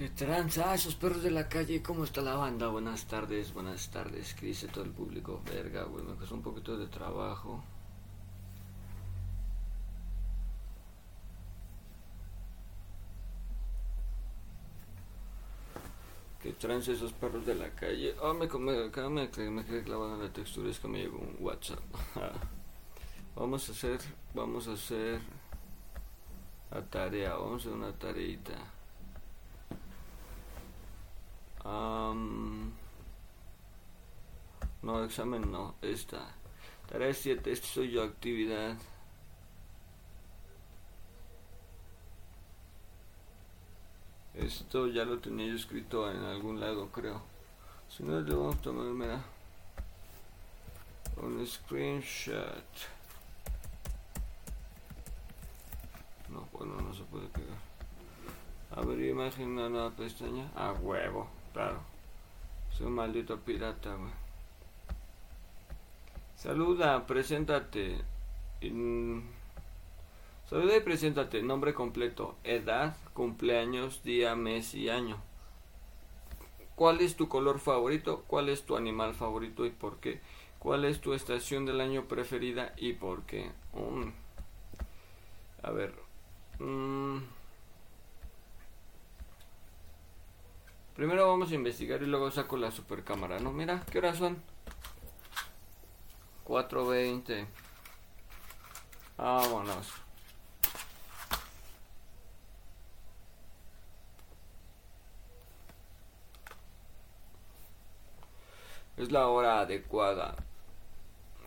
¿Qué tranza? Esos perros de la calle, ¿cómo está la banda? Buenas tardes, buenas tardes. ¿Qué dice todo el público? Verga, güey, me costó un poquito de trabajo. ¿Qué tranza esos perros de la calle? Oh, me, me, me, me quedé clavado en la textura, es que me llegó un WhatsApp. vamos a hacer, vamos a hacer la tarea, vamos a hacer una tareita. No, examen no, esta. Tarea 7, esta soy yo, actividad. Esto ya lo tenía yo escrito en algún lado, creo. Si no, le vamos a tomar, mira, un screenshot. No, bueno, no se puede pegar. Abrir imagen una nueva pestaña. A huevo, claro. Soy un maldito pirata, güey. Saluda, preséntate. Saluda y preséntate. Nombre completo, edad, cumpleaños, día, mes y año. ¿Cuál es tu color favorito? ¿Cuál es tu animal favorito y por qué? ¿Cuál es tu estación del año preferida y por qué? Mm. A ver. Primero vamos a investigar y luego saco la super cámara, ¿no? Mira, ¿qué horas son? 4.20. Vámonos. Es la hora adecuada.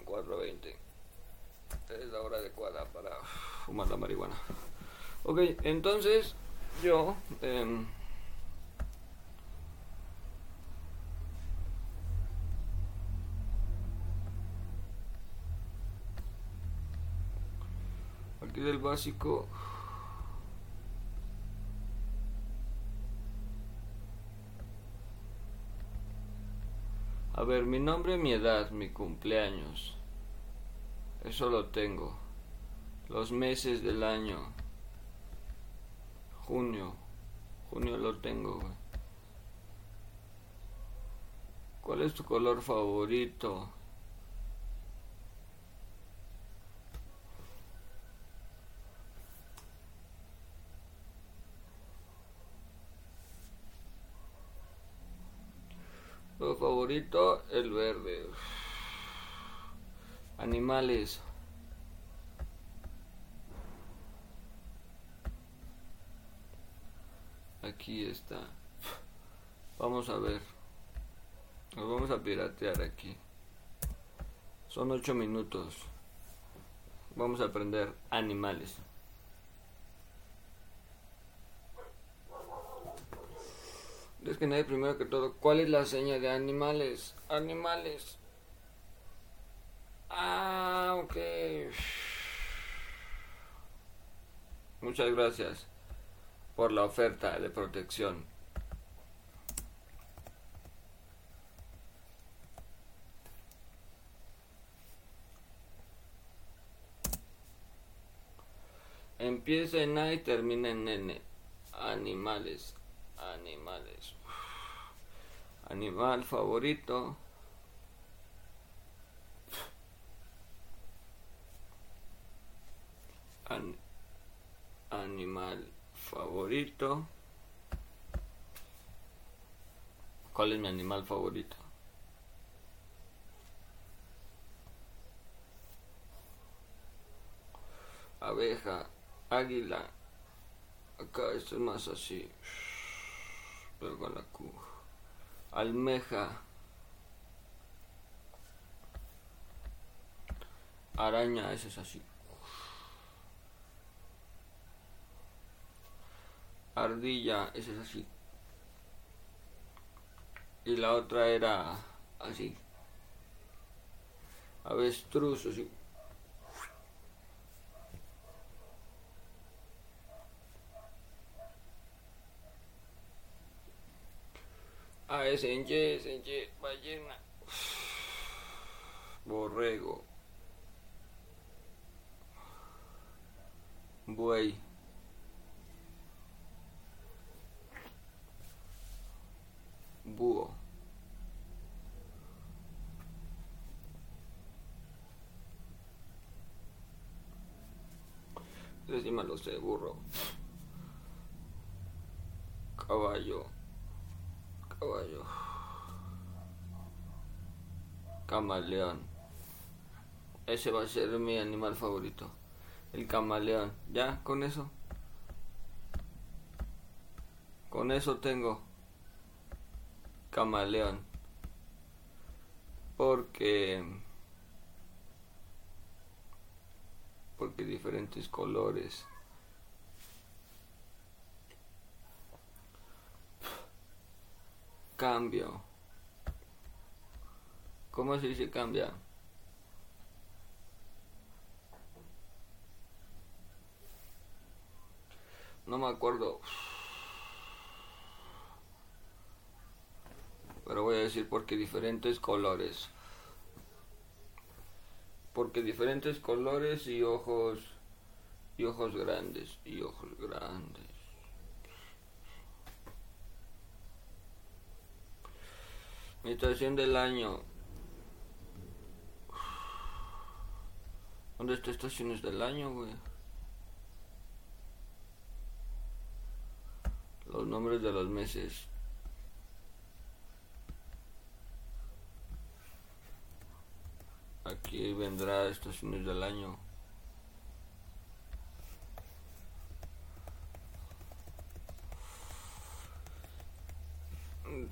4.20. Es la hora adecuada para fumar la marihuana. Ok, entonces yo... Eh, del básico A ver, mi nombre, mi edad, mi cumpleaños. Eso lo tengo. Los meses del año. Junio. Junio lo tengo. ¿Cuál es tu color favorito? Lo favorito, el verde. Animales. Aquí está. Vamos a ver. Nos vamos a piratear aquí. Son ocho minutos. Vamos a aprender animales. Es que nadie primero que todo. ¿Cuál es la seña de animales? Animales. Ah, ok. Muchas gracias por la oferta de protección. Empieza en A y termina en N. Animales, animales. Animal favorito. animal favorito. ¿Cuál es mi animal favorito? Abeja, águila. Acá esto es más así. Con la Q. Almeja. Araña, ese es así. ardilla, esa es así. Y la otra era así. Avestruz, así. A ver, senche, senche, ballena. Borrego. Buey. Búho. Encima lo sé, burro. Caballo. Caballo. Camaleón. Ese va a ser mi animal favorito. El camaleón. ¿Ya? ¿Con eso? Con eso tengo. Camaleón. Porque... Porque diferentes colores. Cambio. ¿Cómo se dice cambia? No me acuerdo. Pero voy a decir porque diferentes colores. Porque diferentes colores y ojos y ojos grandes y ojos grandes. Mi estación del año. ¿Dónde está estaciones del año, güey? Los nombres de los meses. Aquí vendrá estaciones del año.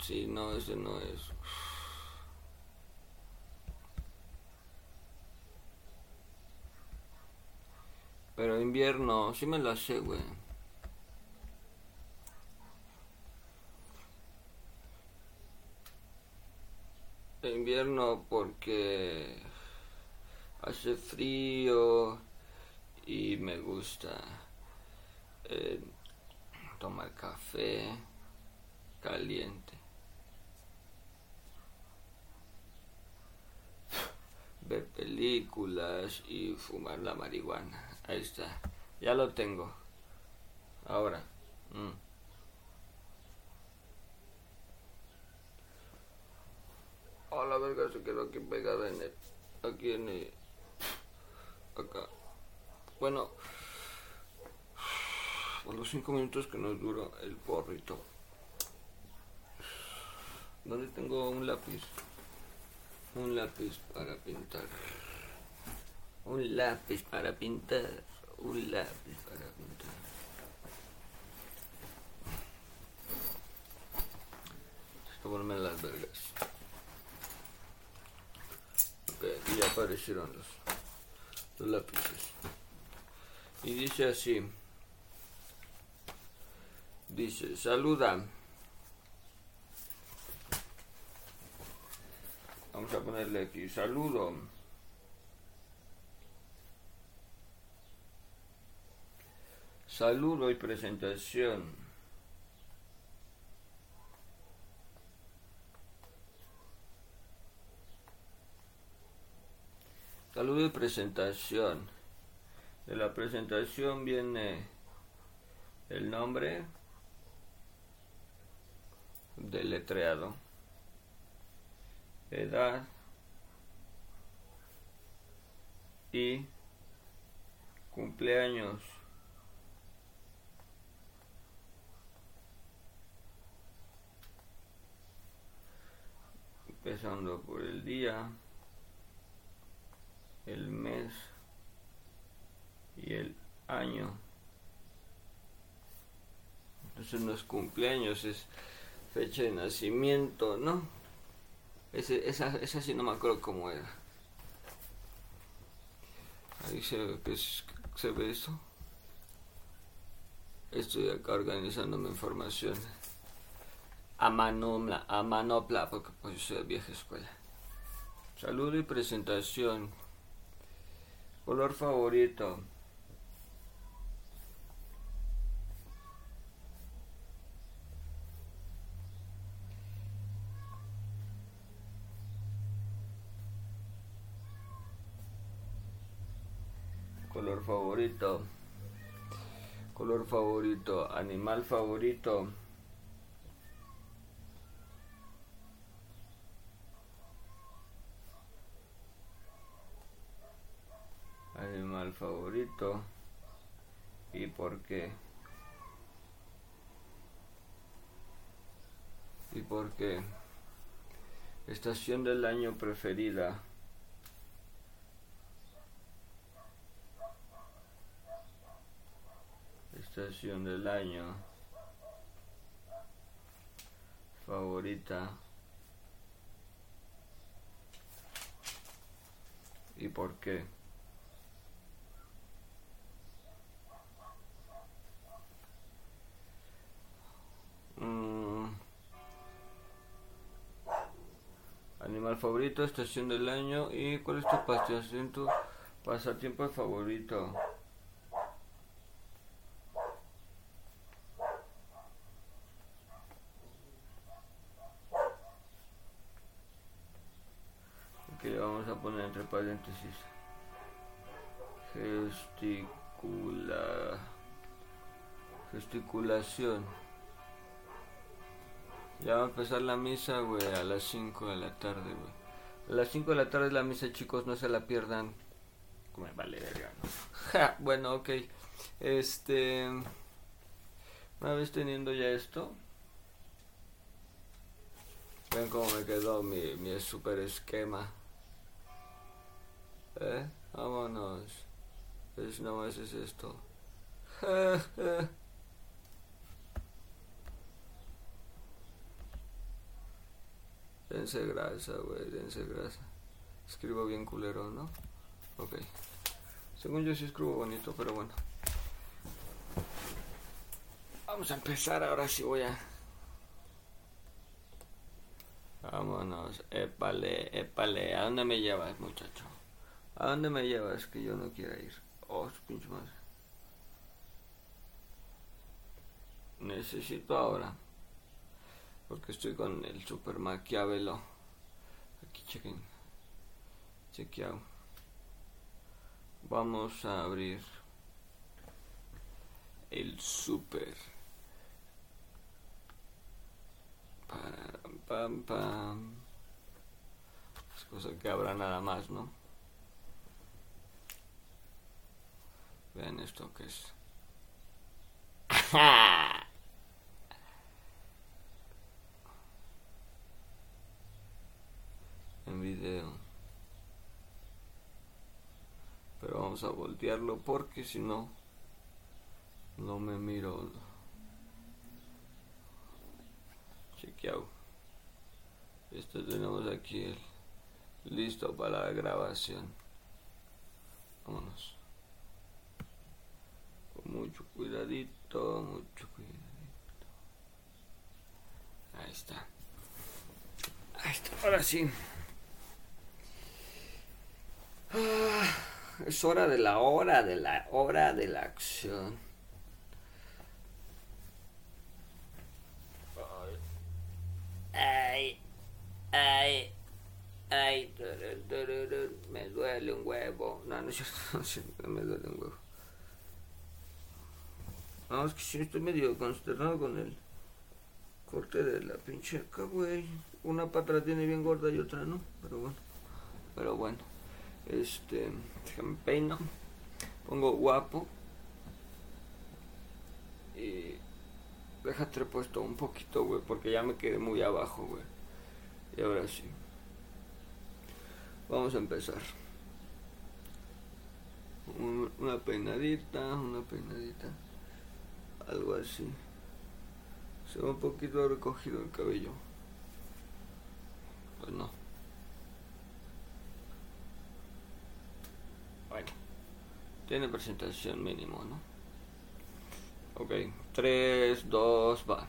Sí, no, ese no es. Pero invierno, sí me la sé, güey. Invierno porque hace frío y me gusta eh, tomar café caliente. Ver películas y fumar la marihuana. Ahí está. Ya lo tengo. Ahora. Mm. Oh, la verga se quedó aquí pegada en el... Aquí en el... Acá. Bueno. Por los cinco minutos que nos duró el porrito. ¿Dónde tengo un lápiz? Un lápiz para pintar. Un lápiz para pintar. Un lápiz para pintar. Esto las vergas. Ok, y ya aparecieron los, los lápices. Y dice así. Dice, saluda. Vamos a ponerle aquí, saludo. Saludo y presentación. Saludo y presentación. De la presentación viene el nombre del letreado, edad y cumpleaños. empezando por el día, el mes y el año. Entonces no es cumpleaños, es fecha de nacimiento, ¿no? Ese, esa, esa sí no me acuerdo cómo era. Ahí se, se ve eso. Estoy acá organizando mi información a, manopla, a manopla, porque pues yo soy de vieja escuela. Saludo y presentación. Color favorito. Color favorito. Color favorito. Animal favorito. animal favorito ¿Y por qué? ¿Y por qué? Estación del año preferida. Estación del año favorita. ¿Y por qué? Mm. Animal favorito, estación del año y cuál es tu pasatiempo, pasatiempo favorito. que vamos a poner entre paréntesis gesticula gesticulación ya va a empezar la misa, güey, a las 5 de la tarde, güey. A las 5 de la tarde la misa, chicos, no se la pierdan. Me vale verga, ¿no? bueno, ok. Este... Una vez teniendo ya esto... Ven cómo me quedó mi, mi super esquema. ¿Eh? Vámonos. Es, no más es esto. Dense grasa, güey, dense grasa. Escribo bien culero, ¿no? Ok. Según yo sí escribo bonito, pero bueno. Vamos a empezar, ahora sí voy a... Vámonos, épale, épale. ¿A dónde me llevas, muchacho? ¿A dónde me llevas que yo no quiera ir? Oh, pinche madre. Necesito ahora porque estoy con el super maquiavelo. Aquí chequen. Chequeado. Vamos a abrir el super. Pam pam pam. Es cosa que habrá nada más no vean esto que es. En video. Pero vamos a voltearlo porque si no no me miro. Chequeado. Esto tenemos aquí el listo para la grabación. Vámonos con mucho cuidadito mucho cuidadito ahí está ahí está ahora sí Ah, es hora de la hora, de la hora de la acción. Ay, ay, ay, me duele un huevo. No, no es cierto, me duele un huevo. Es que sí estoy medio consternado con el corte de la pinche acá, güey. Una pata la tiene bien gorda y otra no, pero bueno, pero bueno. Este, déjame peino. Pongo guapo. Y déjate puesto un poquito, güey, porque ya me quedé muy abajo, güey. Y ahora sí. Vamos a empezar. Una peinadita, una peinadita. Algo así. Se ve un poquito recogido el cabello. Pues no. Tiene presentación mínimo, ¿no? Ok, 3, 2, va.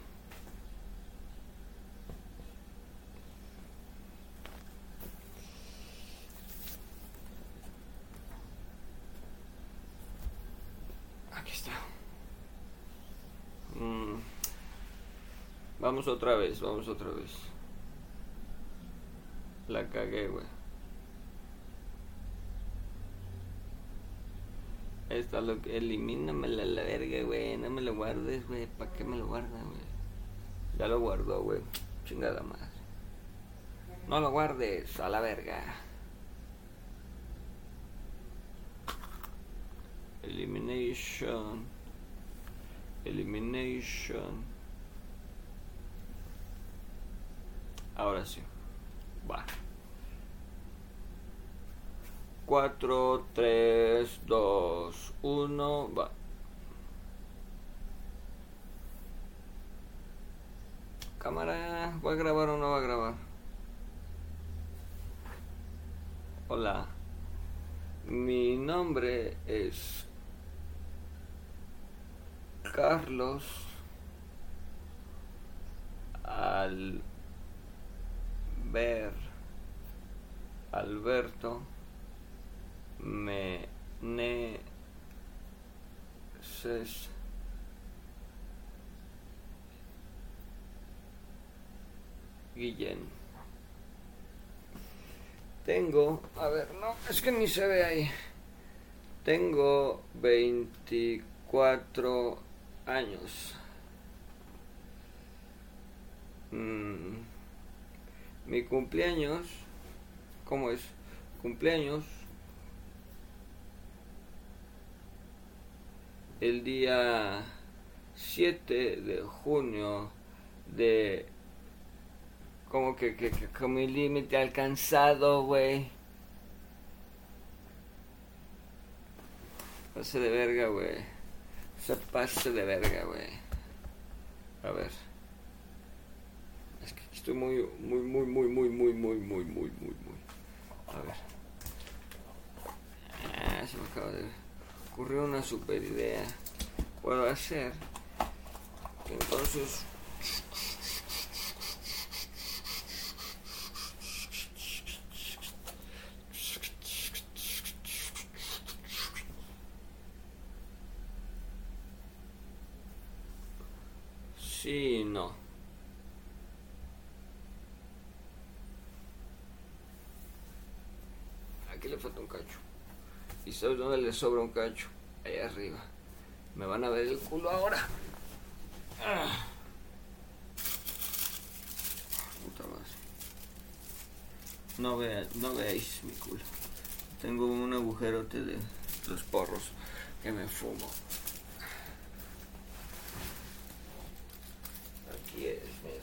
Aquí está. Mm. Vamos otra vez, vamos otra vez. La cagué, güey. Esto lo que elimínamela la verga, güey. No me lo guardes, güey. ¿Para qué me lo guardas, güey? Ya lo guardó, güey. Chingada madre. No lo guardes, a la verga. Elimination. Elimination. Ahora sí. Va. 4, 3, 2, 1, va. Cámara, ¿va a grabar o no va a grabar? Hola. Mi nombre es Carlos al ver Alberto Meneses Guillén. Tengo, a ver, no, es que ni se ve ahí. Tengo 24 años. Mm, mi cumpleaños, ¿cómo es? Cumpleaños el día 7 de junio de como que, que, que con mi límite alcanzado, güey. Pase de verga, güey. Se pase de verga, güey. A ver. Estoy muy, muy, muy, muy, muy, muy, muy, muy, muy, muy, muy. A ver. Ah, se me acaba de ocurrir una super idea. Puedo hacer. Entonces. Sí, no. Aquí le falta un cacho. ¿Y sabes dónde le sobra un cacho? Ahí arriba. Me van a ver el culo ahora. Ah. Puta madre. No, vea, no veáis mi culo. Tengo un agujerote de los porros que me fumo. Aquí es, mira.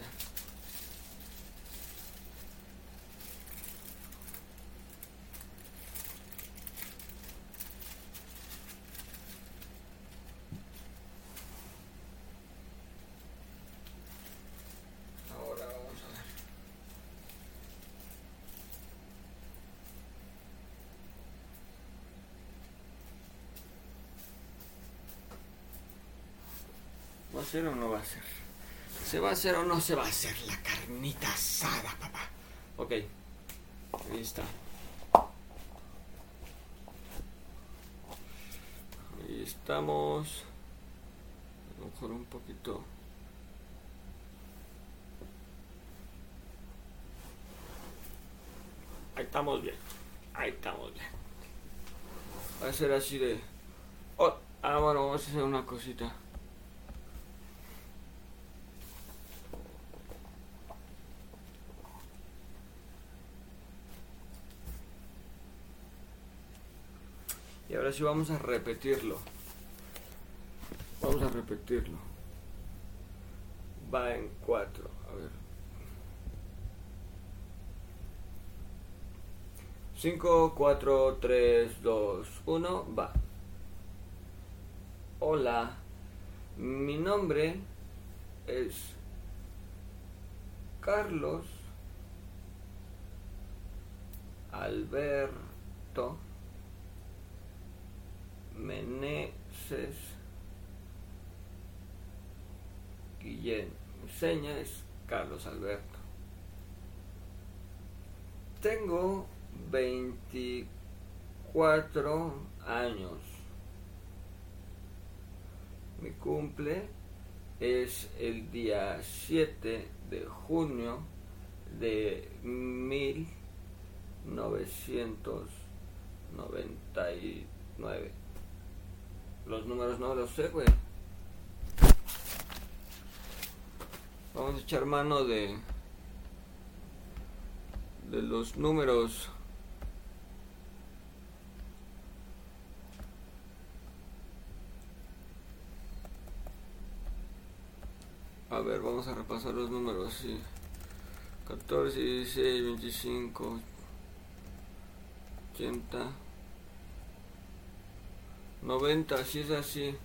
Ahora vamos a ver. ¿Va a ser o no va a ser? ¿Se va a hacer o no se va a hacer la carnita asada, papá? Ok, ahí está. Ahí estamos. A lo mejor un poquito. Ahí estamos bien. Ahí estamos bien. Va a ser así de. Oh, ah, bueno, vamos a hacer una cosita. Ahora vamos a repetirlo. Vamos a repetirlo. Va en cuatro. A ver. Cinco, cuatro, tres, dos, uno, va. Hola. Mi nombre es Carlos Alberto Meneses Guillén. Seña es Carlos Alberto. Tengo 24 años. Mi cumple es el día 7 de junio de 1999. Los números no los sé, güey. Vamos a echar mano de de los números. A ver, vamos a repasar los números. Sí. 14, 16, 25, 80, 90, si es así.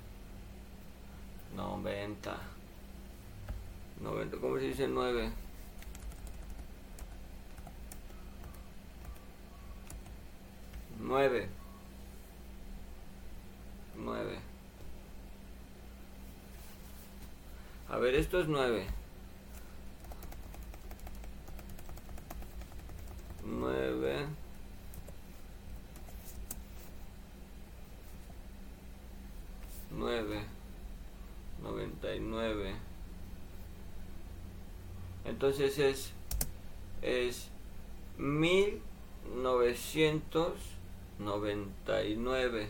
90. 90, ¿cómo se dice 9? Nueve. Nueve. A ver, esto es nueve. Nueve. Nueve. Noventa y nueve. Entonces es, es mil novecientos noventa y nueve.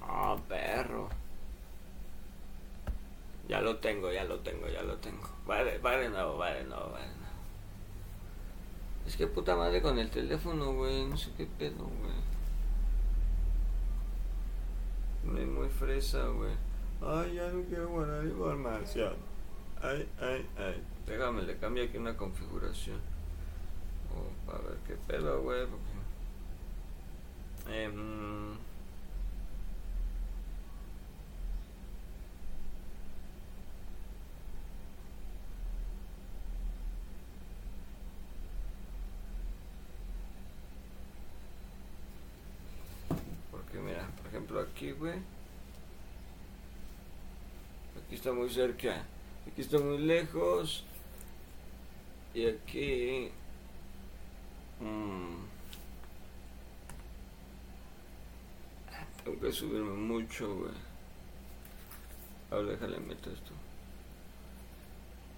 Ah, perro. Ya lo tengo, ya lo tengo, ya lo tengo. Vale, vale, no, vale, no, vale, no. Es que puta madre con el teléfono, güey. No sé qué pedo, güey. Me muy fresa, güey. Ay, ya no quiero guardar información. Ay, ay, ay. Déjame, le cambio aquí una configuración. Oh, a ver qué pedo, güey. Eh, porque mira, por ejemplo aquí. Aquí está muy cerca. Aquí está muy lejos. Y aquí... Mmm, tengo que subirme mucho, güey. Ahora déjale meto esto.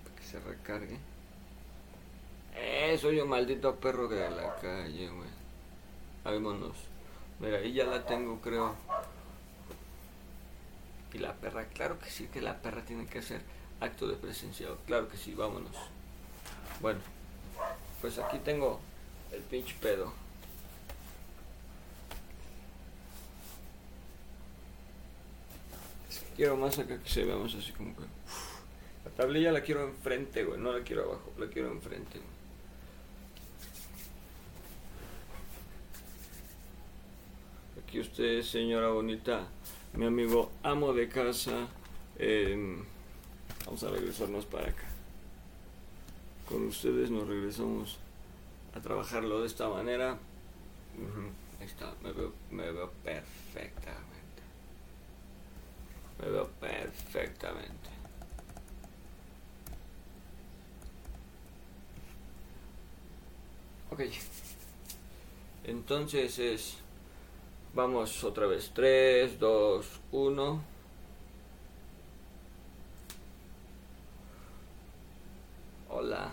Para que se recargue. Eso yo, maldito perro de la calle, güey. Vámonos. Mira, ahí ya la tengo, creo. La perra, claro que sí, que la perra tiene que hacer acto de presenciado. Claro que sí, vámonos. Bueno, pues aquí tengo el pinche pedo. quiero más acá que se veamos así como que. la tablilla la quiero enfrente, güey. No la quiero abajo, la quiero enfrente, Aquí usted, señora bonita, mi amigo amo de casa. Em, vamos a regresarnos para acá con ustedes nos regresamos a trabajarlo de esta manera. Ahí está, me veo, me veo perfectamente. Me veo perfectamente. Ok. Entonces es... Vamos otra vez. 3, 2, 1. Hola,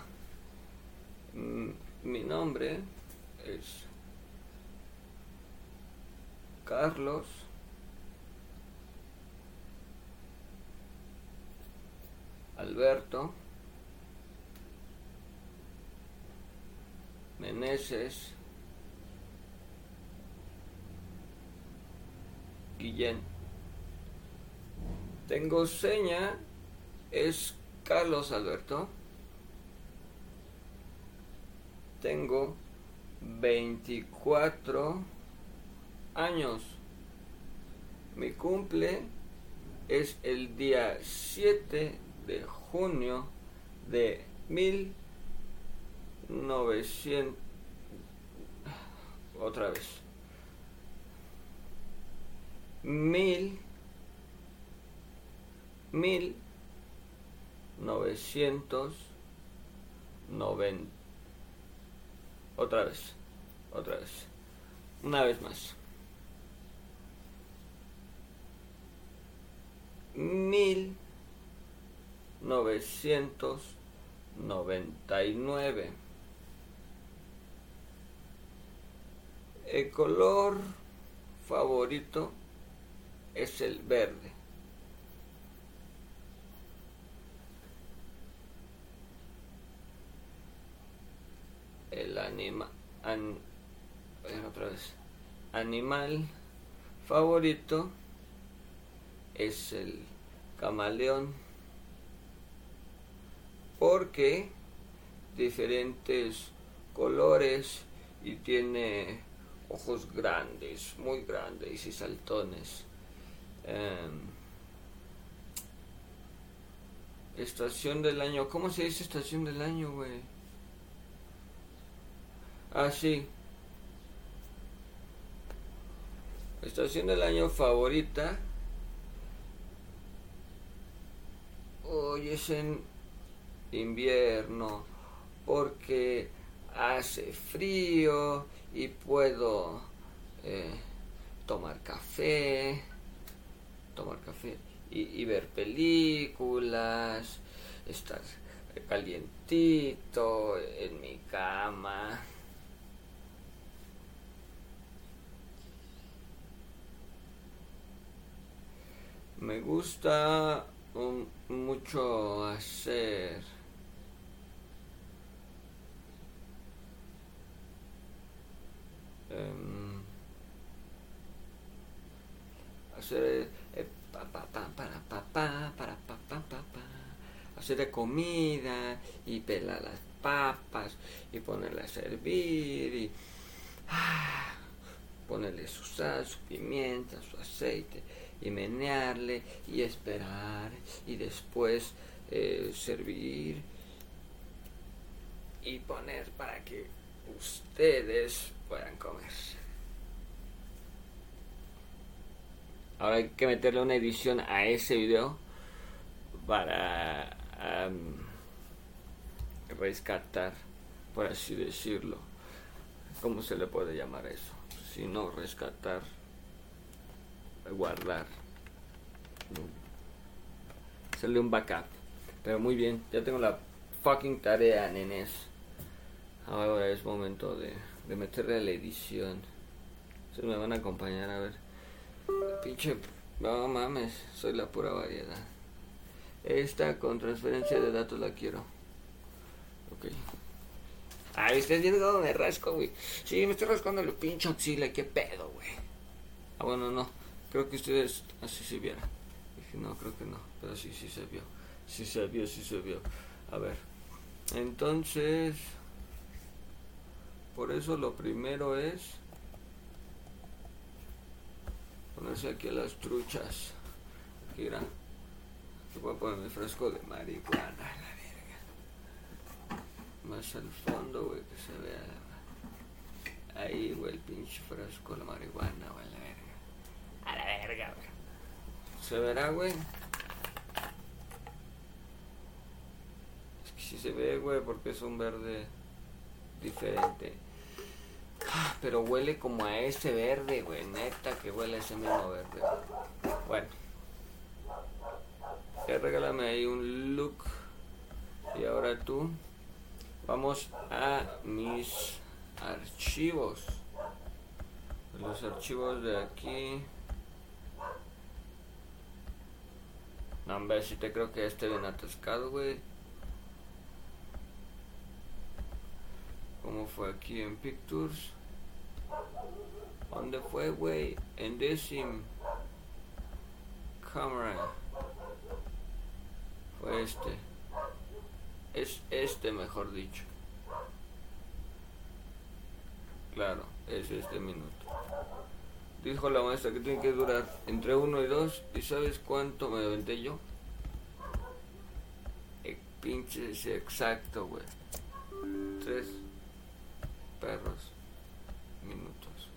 mm, mi nombre es Carlos Alberto Meneses Guillén. Tengo seña, es Carlos Alberto. tengo 24 años. Mi cumple es el día 7 de junio de 1900. Otra vez. Mil. Mil. Novecientos noventa otra vez. Otra vez. Una vez más. Mil novecientos noventa y nueve. El color favorito es el verde. el anima, otra vez, animal favorito es el camaleón. porque diferentes colores y tiene ojos grandes, muy grandes y saltones. Em, estación del año, ¿cómo se dice estación del año, güey? Ah, sí. Estación del año favorita. Hoy es en invierno porque hace frío y puedo eh, tomar café, tomar café y, ver películas, estar calientito en mi cama. Me gusta mucho hacer Em, hacer hacer de comida y pelar las papas y ponerle a servir y ah, ponerle su sal, su pimienta, su aceite y menearle y esperar y después eh, servir y poner para que ustedes puedan comer. Ahora hay que meterle una edición a ese video para rescatar, por así decirlo. ¿Cómo se le puede llamar eso? Si no, rescatar, guardar. Hacerle un backup. Pero muy bien, ya tengo la fucking tarea, nenes. Ahora es momento de, de meterle la edición. Se me van a acompañar a ver. Pinche. No mames, soy la pura variedad. Esta con transferencia de datos la quiero. Ok. Ay, ¿estás viendo cómo me rasco, güey? Sí, me estoy rascando el pinche axila, qué pedo, güey. Ah, bueno, no. Creo que ustedes así se vieran. Dije, no, creo que no. Pero sí, sí se vio. Sí se vio, sí se vio. A ver. Entonces. Por eso lo primero es ponerse aquí a las truchas. Mira, voy a poner mi frasco de marihuana, la verga. Más al fondo, güey, que se vea. Ahí, güey, el pinche frasco de marihuana, güey, la verga. A la verga, güey. ¿Se verá, güey? Es que sí se ve, güey, porque es un verde diferente. Pero huele como a ese verde, güey. Neta que huele ese mismo verde. Bueno. Ya regálame ahí un look. Y ahora tú. Vamos a mis archivos. Los archivos de aquí. No, hombre, si te creo que esté bien atascado, güey. ¿Cómo fue aquí en Pictures? ¿Dónde fue, güey? En Decim. Camera. Fue este. Es este, mejor dicho. Claro, es este minuto. Dijo la maestra que tiene que durar entre uno y dos. ¿Y sabes cuánto me aventé yo? El pinche exacto, güey. Tres perros minutos.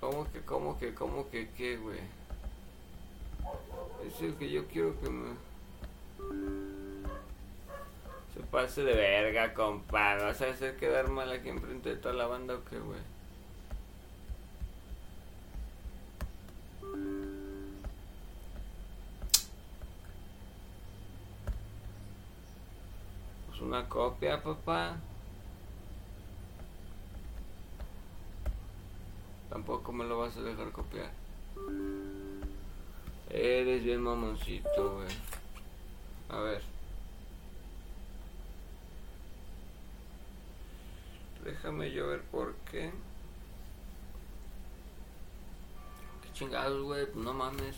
¿Cómo que, cómo que, cómo que, qué, güey? Es el que yo quiero que me... Se pase de verga, compa. ¿Vas a hacer quedar mal aquí enfrente de toda la banda o qué, güey? Una copia, papá. Tampoco me lo vas a dejar copiar. Eres bien mamoncito, güey. A ver. Déjame yo ver por qué. Qué chingados, güey. Pues no mames.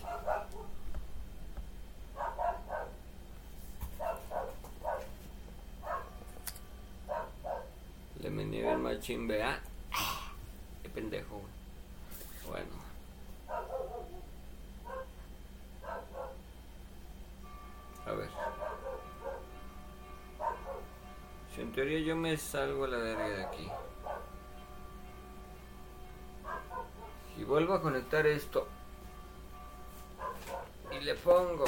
Le me nivel machín, vea. Qué pendejo. Bueno. A ver. Si en teoría yo me salgo a la verga de aquí. Y vuelvo a conectar esto. Y le pongo.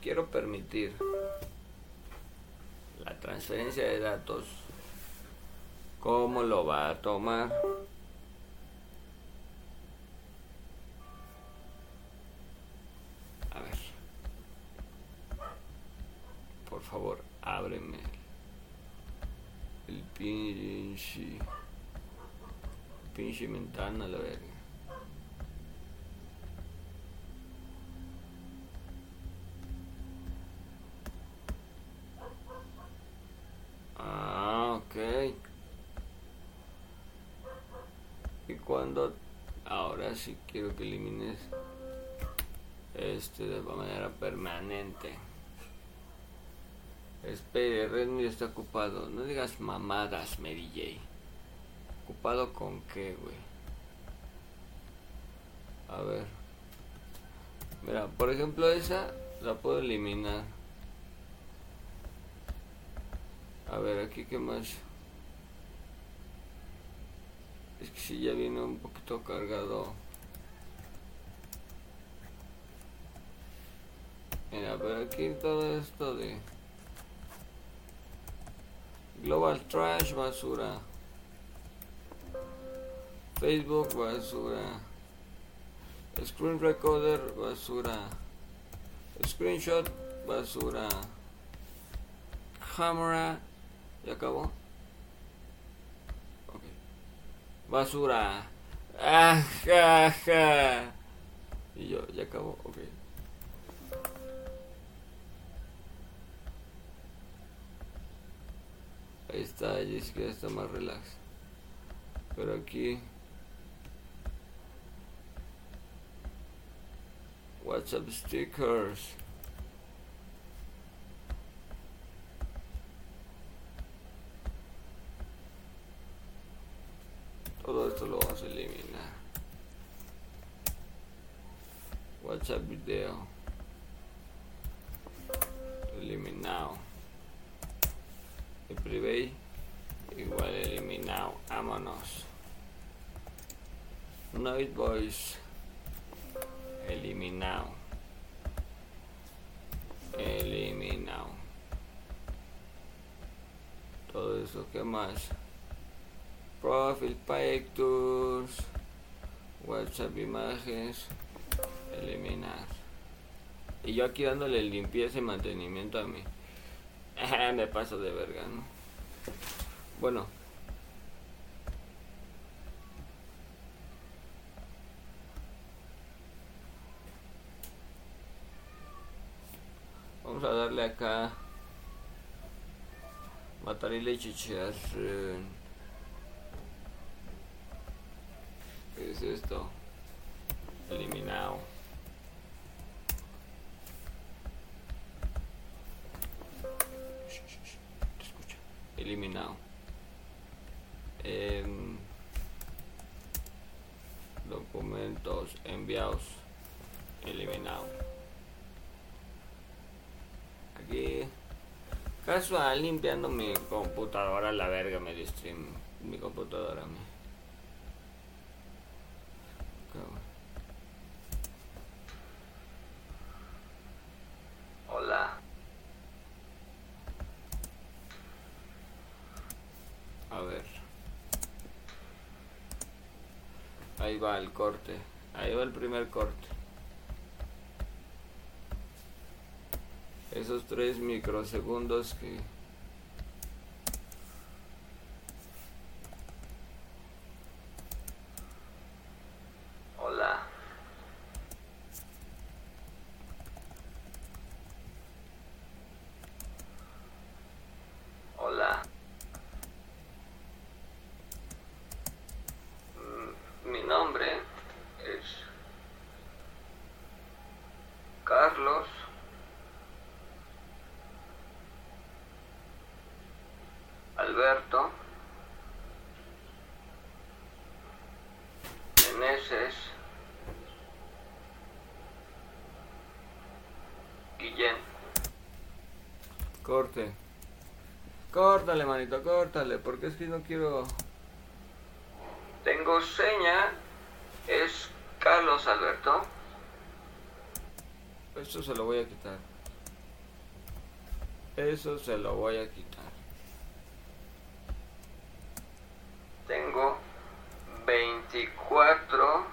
Quiero permitir la transferencia de datos. ¿Cómo lo va a tomar? A ver. Por favor, ábreme el pinche pinche ventana la verga. Ah, ok. Y cuando ahora sí quiero que elimines este de manera permanente. Espere, Redmi está ocupado. No digas mamadas, Mary J. ¿Ocupado con qué, güey? A ver. Mira, por ejemplo, esa la puedo eliminar. A ver, aquí qué más. Es que si ya viene un poquito cargado. Mira, pero aquí todo esto de Global Trash basura. Facebook basura. Screen Recorder basura. Screenshot basura. Camera. ¿Ya acabó? Ok. Basura. Ah. Y yo, ya acabó, ok. Ahí está, Jessica está más relax. Pero aquí. WhatsApp stickers. Todo esto lo vamos a eliminar. WhatsApp video. Eliminado. El private igual eliminado. Vámonos. Night Voice. Eliminado. Eliminado. Todo eso que más. Profile Pictures. WhatsApp imágenes. Eliminar. Y yo aquí dándole limpieza y mantenimiento a mí. Me paso de verga, ¿no? Bueno. Vamos a darle acá. Matar y ¿Qué es esto? Eliminado. Eliminado. Em, documentos enviados. Eliminado. Aquí. Casual limpiando mi computadora la verga me stream. Mi computadora. Hola. A ver. Ahí va el corte. Ahí va el primer corte. Esos tres microsegundos que... Hola. Hola. Alberto. Meneses. Guillén. Corte. Córtale, manito, córtale, porque es que no quiero... Tengo seña. Es Carlos Alberto. Esto se lo voy a quitar. Eso se lo voy a quitar. Tengo 24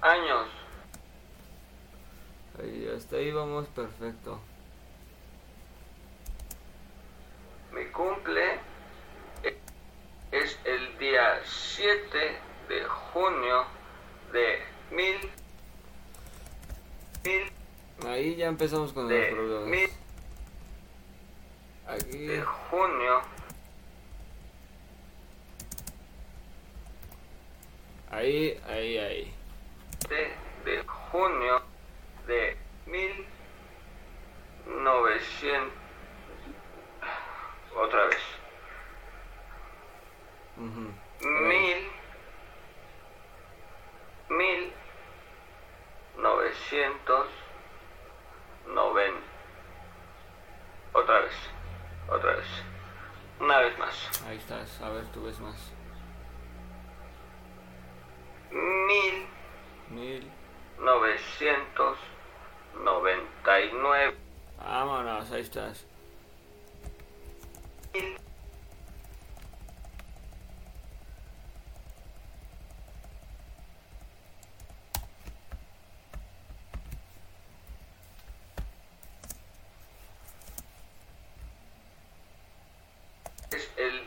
años. Ahí, hasta ahí vamos perfecto. Mi cumple es el día 7 de junio de mil, mil Ahí ya empezamos con los problemas. Aquí. De junio. Ahí, ahí, ahí. De, de junio de mil novecientos. Otra vez. Mil. Mil novecientos noventa. Otra vez. Otra vez. Una vez más. Ahí estás. A ver, tú ves más. Mil. Mil. Novecientos. Noventa y nueve. Vámonos, ahí estás. Mil.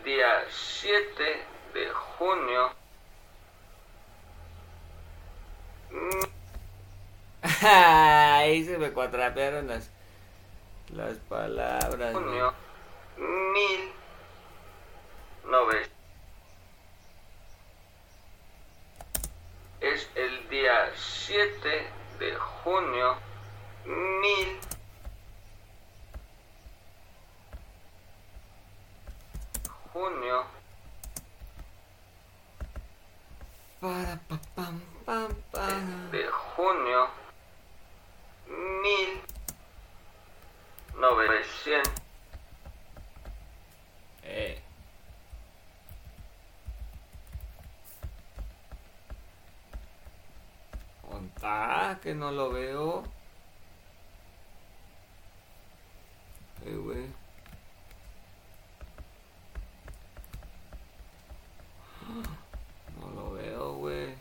día 7 de junio. Ahí se me cuatrapearon las, las palabras. Junio, mil Es el día 7 de junio mil junio. Para pa, pam, pam, pam. De junio. Mil novecientos. Eh. Que no lo veo. No lo veo, güey.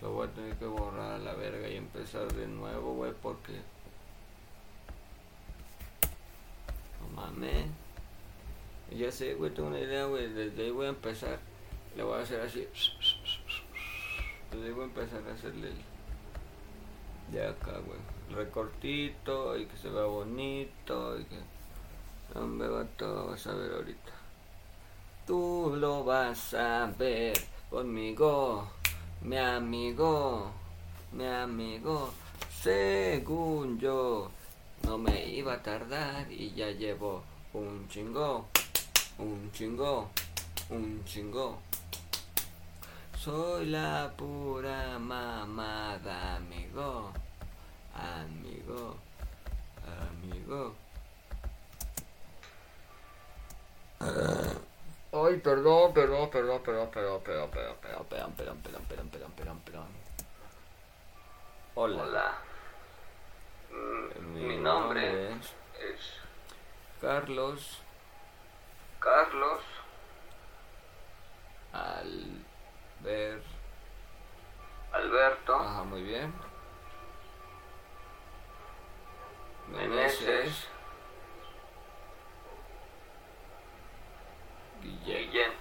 Lo voy a tener que borrar a la verga y empezar de nuevo, güey, porque... No mames. Ya sé, güey, tengo una idea, güey. Desde ahí voy a empezar. Le voy a hacer así. Voy a empezar a hacerle. De acá, güey. Recortito y que se vea bonito y que... me va todo, vas a ver ahorita. Tú lo vas a ver conmigo, mi amigo, mi amigo. Según yo, no me iba a tardar y ya llevo un chingo, un chingo, un chingo. Soy la pura mamada, amigo, amigo, amigo. Ay, perdón, perdón, perdón, perdón, perdón, perdón, perdón, perdón, perdón, perdón, perdón, perdón, perdón, perdón, perdón. Hola. Hola. Mi, nombre es, Carlos. Carlos. Albert. Alberto. Ajá, muy bien. Meneses. Guillén.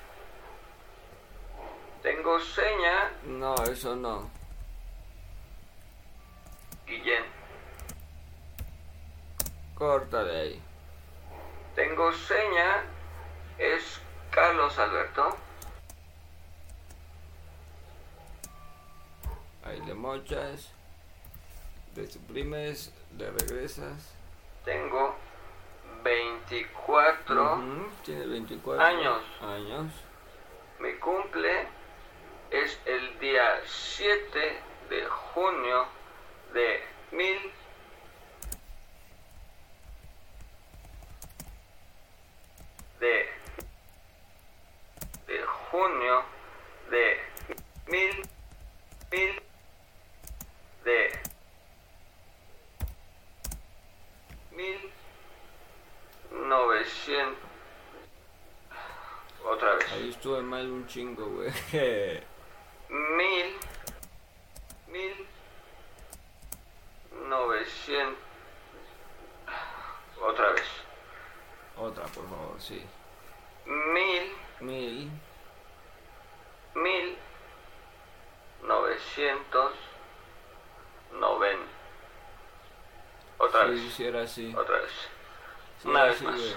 Tengo seña. No, eso no. Guillén. Corta de ahí. Tengo seña. Es Carlos Alberto. Ahí le mochas. Le suprimes, le regresas. Tengo 24 Ujú, Tiene 24 Años. años. Mi cumple es el día 7 de junio de mil de de junio de mil mil de mil novecientos otra vez Ahí estuve mal un chingo, güey. mil mil novecientos otra vez Otra, por favor, sí. mil Mil. mil novecientos noventa otra sí, vez sí, era así. otra vez Sí, una vez así, más güey.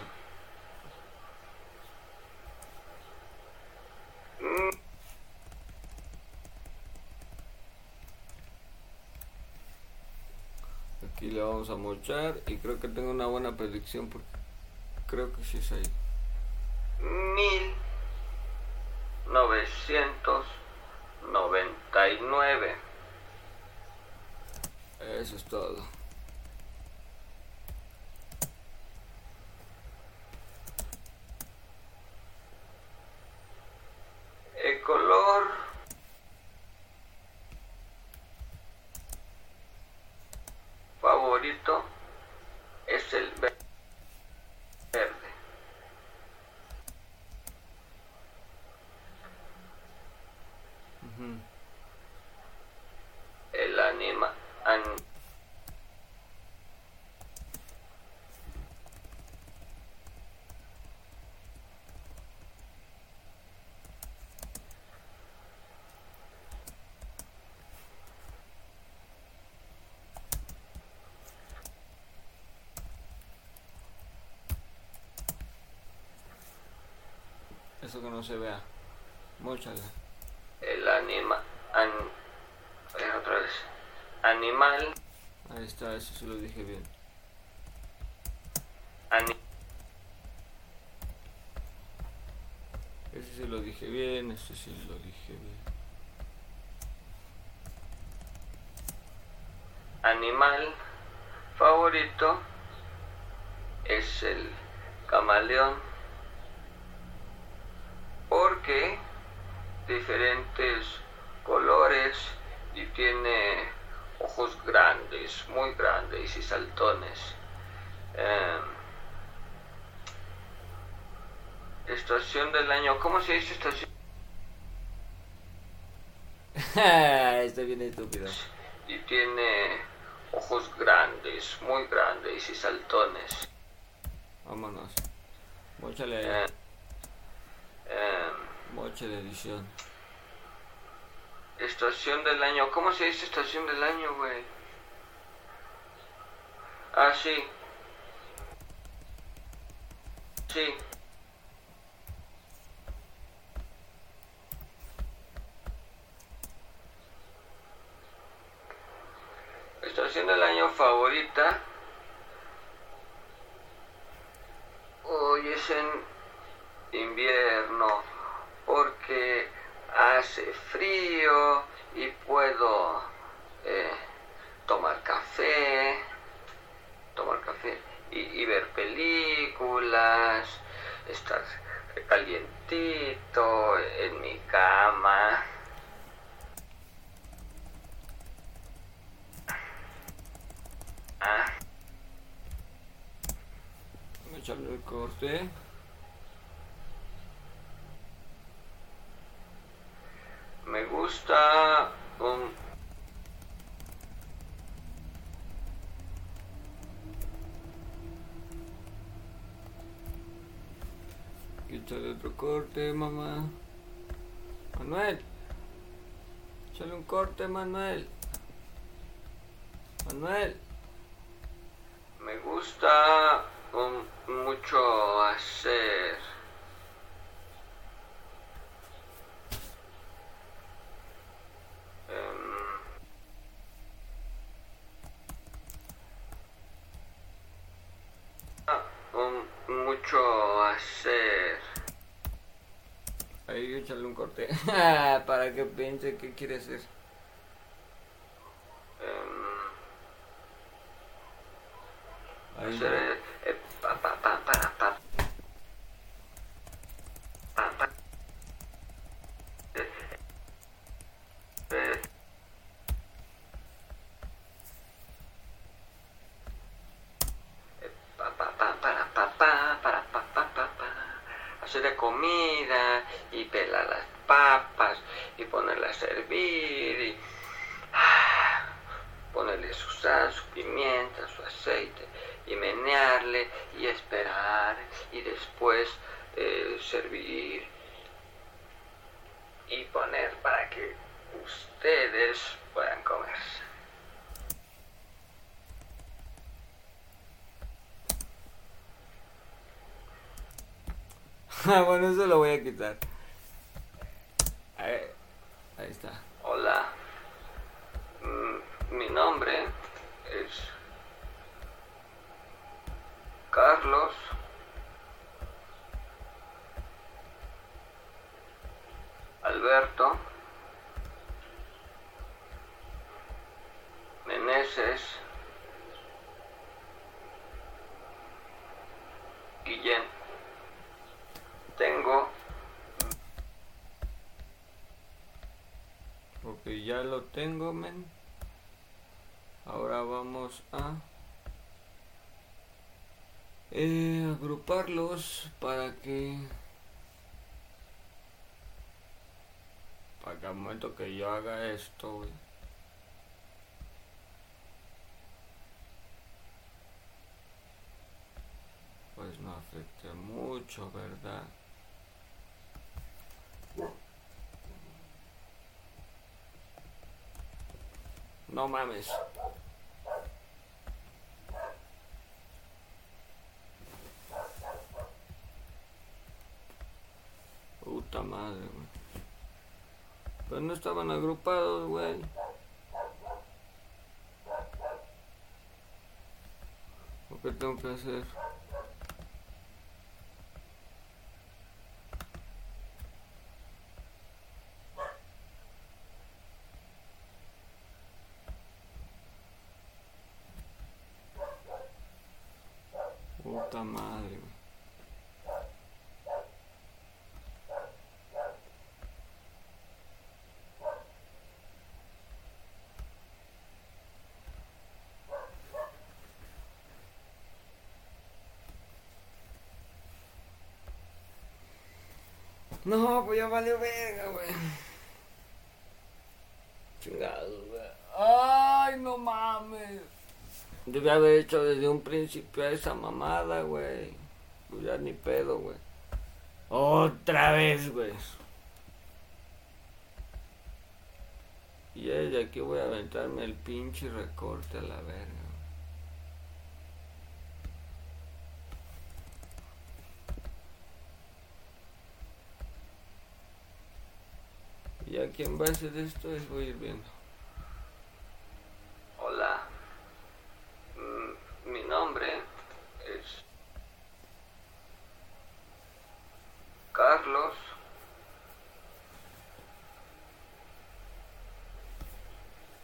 Aquí le vamos a mochar y creo que tengo una buena predicción porque creo que sí es ahí. mil novecientos noventa y nueve Eso es todo. el color favorito es el ve- verde Ujú. el anima an- Eso que no se vea. Móchale. el anima an- eh, otra vez animal Ahí está, eso sí lo dije bien. ani- Ese sí lo dije bien, ese sí lo dije bien. animal favorito es el camaleón porque diferentes colores y tiene ojos grandes, muy grandes y saltones. Em, estación del año, ¿cómo se dice estación? está bien estúpido. Y tiene ojos grandes, muy grandes y saltones. Vámonos. Móchale ahí. Eh, em, Moche de edición. Estación del año. ¿Cómo se dice estación del año, güey? Ah, sí. Sí. Estación del año favorita. Hoy es en invierno porque hace frío y puedo eh, tomar café, tomar café y, ver películas, estar calientito en mi cama. Ah, Móchale el corte. Me gusta un Quítale otro corte, mamá. Manuel. Échale un corte, Manuel. Manuel. Me gusta um, mucho hacer. em, ah, um, quiero hacer. Ahí échale un corte. Para que piense qué quiere hacer. em, Ahí hacer, no. eh, pa, pa, pa, para, pa. Pa, pa. Eh, eh, eh, pa, pa, pa, para, pa, pa, para, pa, pa, pa, pa. De comida y pelar las papas y ponerlas a servir y ah, ponerle su sal, su pimienta, su aceite y menearle y esperar y después eh, servir y poner para que ustedes puedan comer. Ah, bueno, eso lo voy a quitar. Ahí, ahí está. Hola, Mm, mi nombre es Carlos Alberto Meneses Guillén. Tengo Ok, ya lo tengo, men. Ahora vamos a eh, agruparlos para que para que al momento que yo haga esto, pues no afecte mucho, ¿verdad? No mames. Puta madre, güey. Pero no estaban agrupados, güey. ¿O qué tengo que hacer? Puta madre, güey. No, pues ya valió verga, güey. Chingados, güey. Ay, no mames. Debí haber hecho desde un principio esa mamada, güey. Pues ya ni pedo, güey. Otra vez, güey. Y desde aquí voy a aventarme el pinche recorte a la verga. Y aquí en base de esto les voy a ir viendo. Hola, Mm, mi nombre es Carlos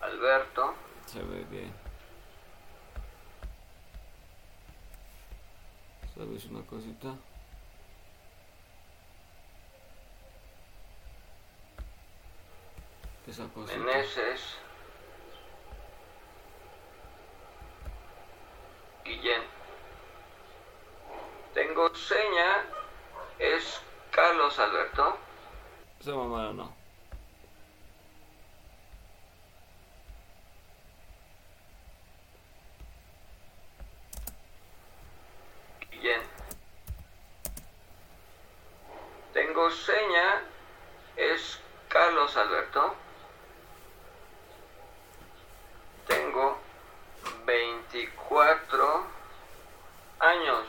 Alberto Se ve bien. ¿Sabes una cosita? Esa cosita. Meneses Guillén. Tengo seña, es Carlos Alberto. Esa mamada no. Guillén. Tengo seña, es Carlos Alberto. Tengo 24 años.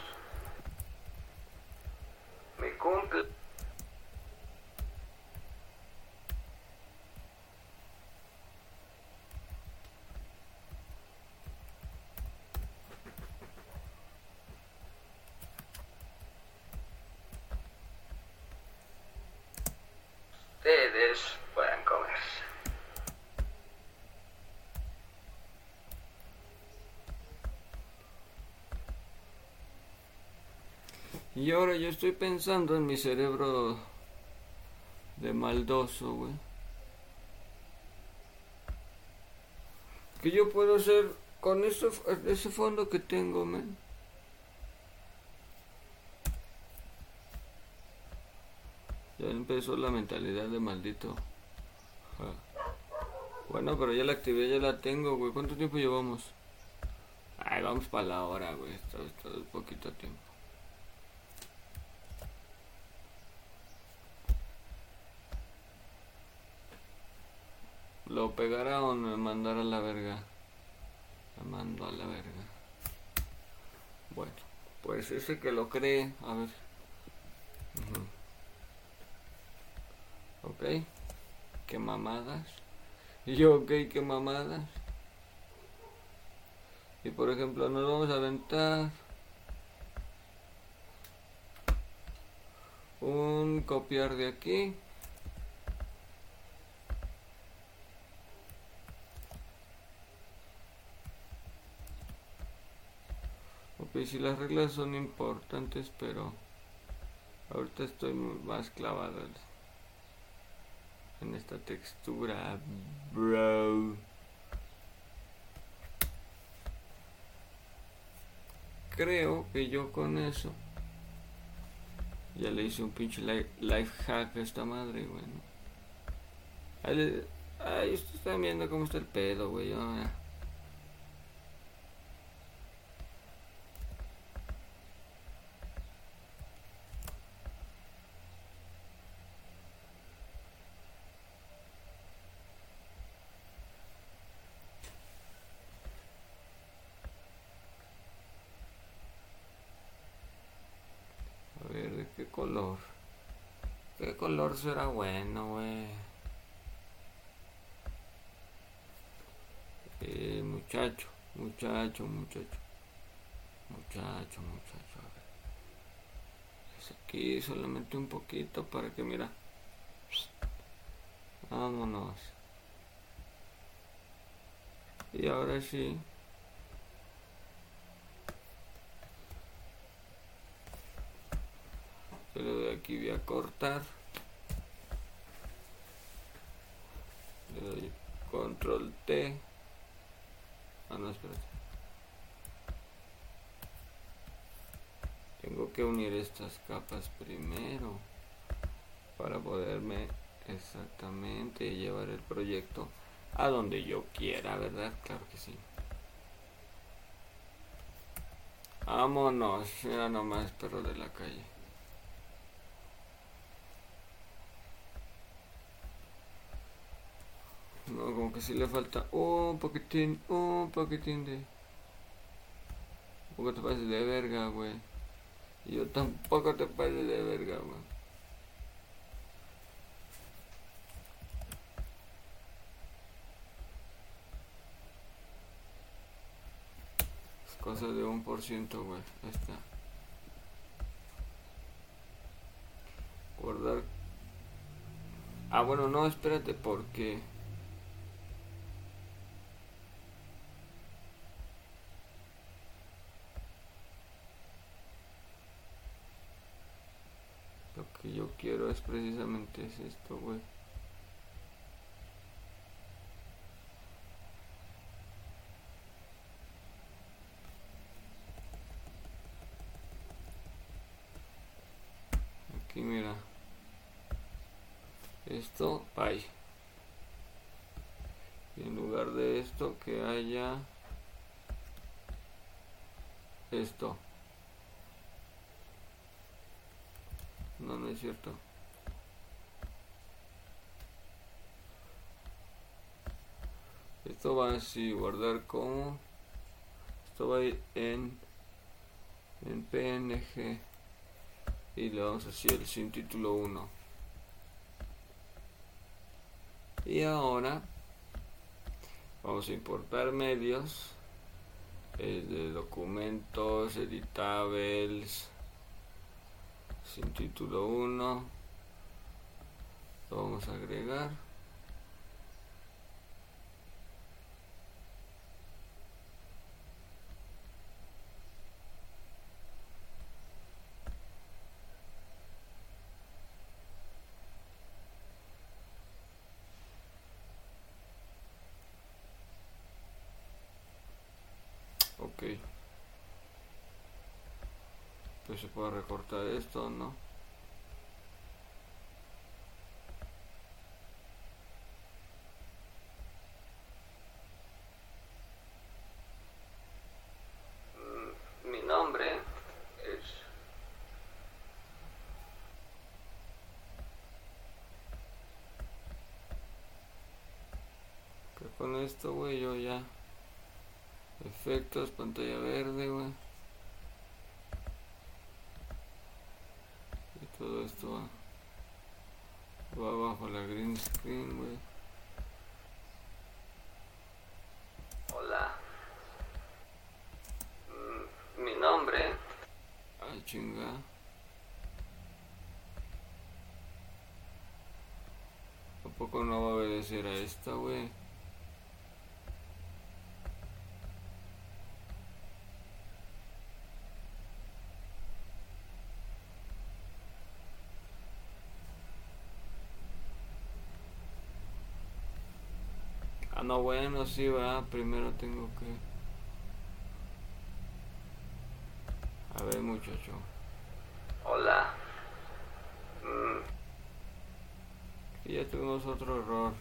Mi cumple. Y ahora yo estoy pensando en mi cerebro de maldoso, güey. Que yo puedo hacer con ese, ese fondo que tengo, men. Ya empezó la mentalidad de maldito. Bueno, pero ya la activé, ya la tengo, güey. ¿Cuánto tiempo llevamos? Ay, vamos para la hora, güey. Esto, esto es poquito tiempo. ¿Lo pegará o me mandará a la verga? Me mando a la verga. Bueno, pues ese que lo cree, a ver. Ok. ¿Qué mamadas? Y yo, ok, qué mamadas. Y por ejemplo, nos vamos a aventar un copiar de aquí. Ok, si las reglas son importantes, pero ahorita estoy más clavado en esta textura, bro. Creo que yo con eso ya le hice un pinche life hack a esta madre, güey. Ahí, ahí están viendo cómo está el pedo, güey. color? ¿Qué color será bueno, güey? Eh, muchacho, muchacho, muchacho. Muchacho, muchacho. A ver. Es aquí solamente un poquito para que mira. Vámonos. Y ahora sí. le doy aquí voy a cortar control T. Ah no tengo que unir estas capas primero para poderme exactamente llevar el proyecto a donde yo quiera verdad claro que sí. Vámonos mira nomás perro de la calle No, como si le falta un poquitín, un poquitín de... Un poco te pases de verga, güey. Yo tampoco te pases de verga, güey. Es cosa de un por ciento, güey. Ahí está. Guardar. Ah, bueno, no, espérate, porque... que yo quiero es precisamente es esto, güey. Aquí mira. Esto, ahí. Y en lugar de esto que haya esto. No, no es cierto. Esto va así, guardar como. Esto va en, en PNG. Y le vamos a hacer sin título 1. Y ahora vamos a importar medios de documentos, editables sin título 1 lo vamos a agregar se pueda recortar esto, ¿no? Mm, Mi nombre es... Que con esto, güey, yo ya. Efectos, pantalla verde, güey. Y todo esto va. Va bajo la green screen, güey. Hola. Mm, Mi nombre Ah, chinga. ¿A poco no va a obedecer a esta, güey? Ah, no, bueno, sí, va. Primero tengo que... A ver, muchacho. Hola. Mm, Que ya tuvimos otro error.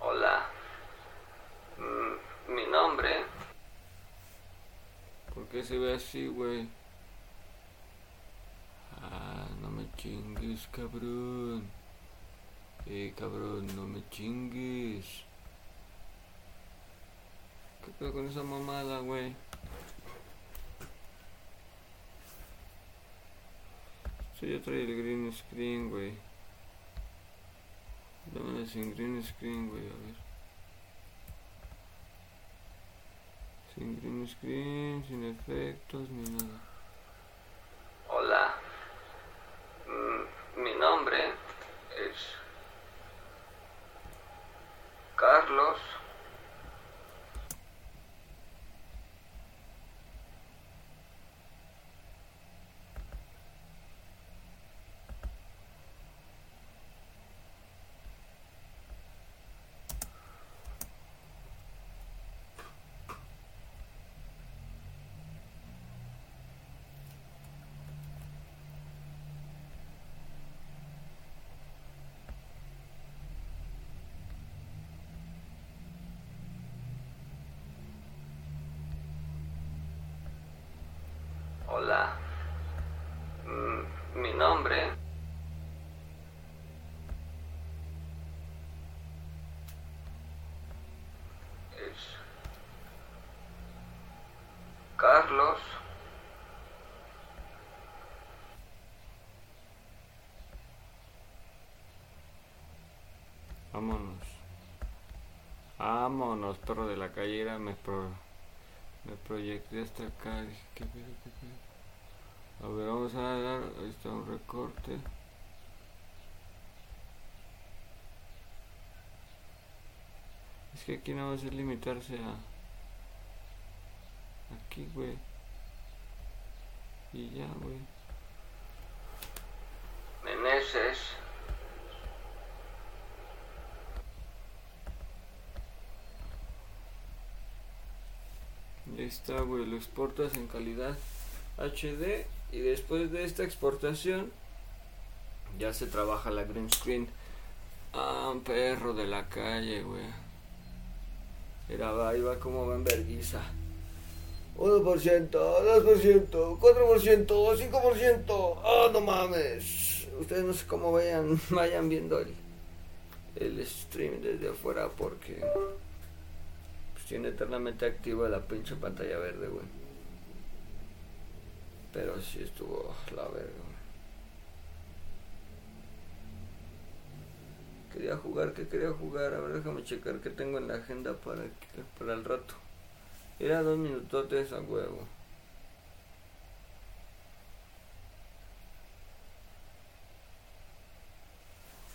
Hola. Mm, Mi nombre ¿Por qué se ve así, güey? Ah, no me chingues, cabrón. Eh, cabrón, no me chingues. ¿Qué pedo con esa mamada, güey? Esto ya trae el green screen, güey. Dame sin green screen, güey, a ver. Sin green screen, sin efectos, ni nada. Hola. Mm, Mi nombre es Carlos. Hola. Mm, Mi nombre es Carlos. Vámonos. Vámonos, perro de la callera. Me, pro, me proyecté hasta acá. Dije, ¿qué pedo, qué pedo? A ver, vamos a dar. Ahí está un recorte. Es que aquí no va a ser limitarse a. Aquí, güey. Y ya, güey. Meneses. Ahí está, güey, lo exportas en calidad HD y después de esta exportación ya se trabaja la green screen. Ah, perro de la calle, güey. Era va, va como va en verguiza. 1%, 2%, 4%, 5%. ¡Ah, no mames! Ustedes no sé cómo vayan, vayan viendo el, el stream desde afuera porque pues, tiene eternamente activa la pinche pantalla verde, güey. Pero sí estuvo la verga. Quería jugar, ¿qué quería jugar? A ver, déjame checar qué tengo en la agenda para, que- para el rato. Era dos minutotes a huevo.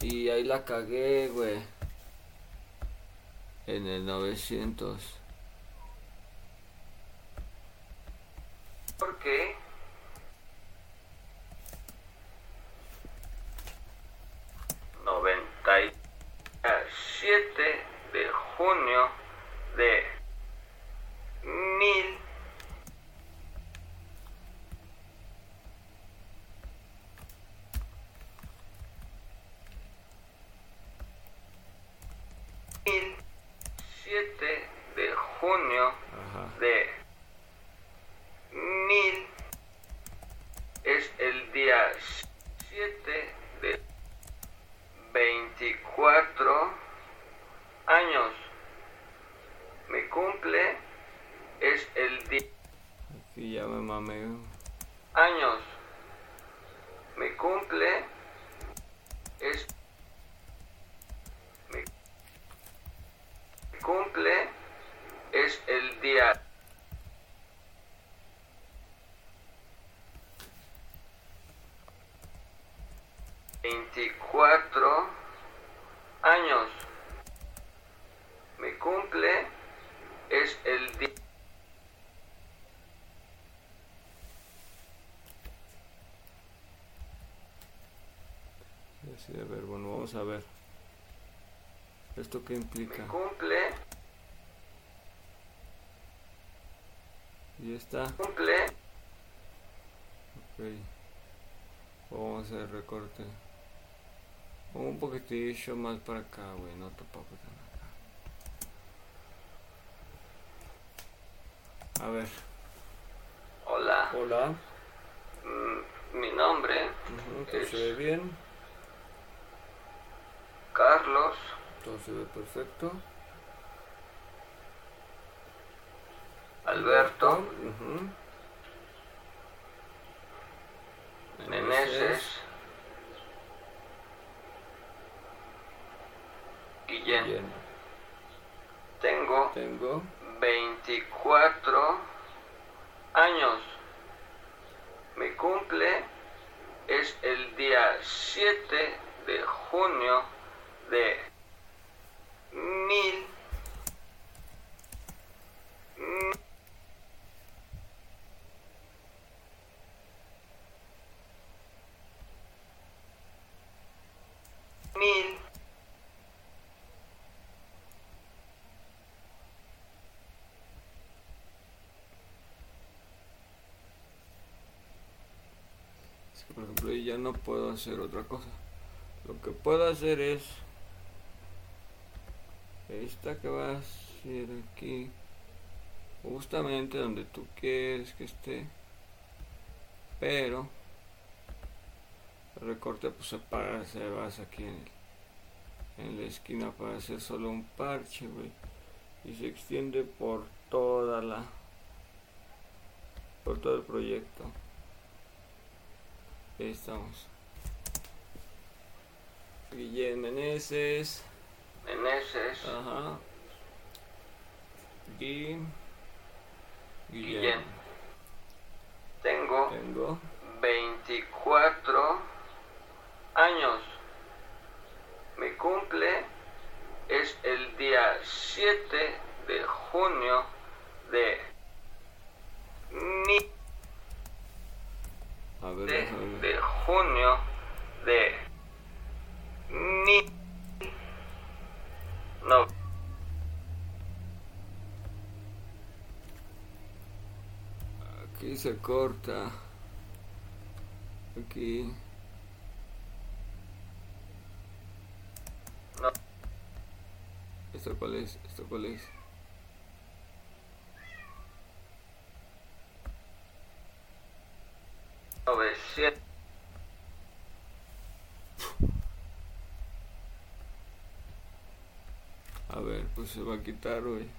Y ahí la cagué, güey. En el 900. ¿Por qué? Noventa y siete de junio de mil mil siete de junio Ajá. de mil es el día 7 de 24 años. Mi cumple es el día Aquí ya me mameo. años. Mi cumple es mi mi cumple es el día veinticuatro años. Mi cumple es el día Así de ver, bueno, vamos a ver. ¿Esto qué mi implica? cumple Y está. cumple Ok. Vamos a hacer recorte. Un poquitillo más para acá, güey. No tampoco tan acá. A ver. hola Hola. Mm, mi nombre ¿Todo se ve bien? Carlos Todo se ve perfecto. Alberto Bien. tengo Tengo 24 años mi cumple es el día 7 de junio de mil Es que, por ejemplo, ahí no puedo hacer otra cosa. Lo que puedo hacer es esta que va a ser aquí, justamente donde tú quieres que esté, pero el recorte pues se para, se vas aquí en, el- en la esquina para hacer solo un parche, güey, y se extiende por toda la, por todo el proyecto. Ahí estamos. Guillén Meneses. Meneses Ajá. Gui. Guillén. tengo Tengo. 24 años. Mi cumple es el día 7 de junio de mi A ver, de, déjame ver. de junio de mi no Aquí se corta. Aquí. No. ¿Esto cuál es? ¿Esto cuál es? novecientos A ver, pues se va a quitar hoy.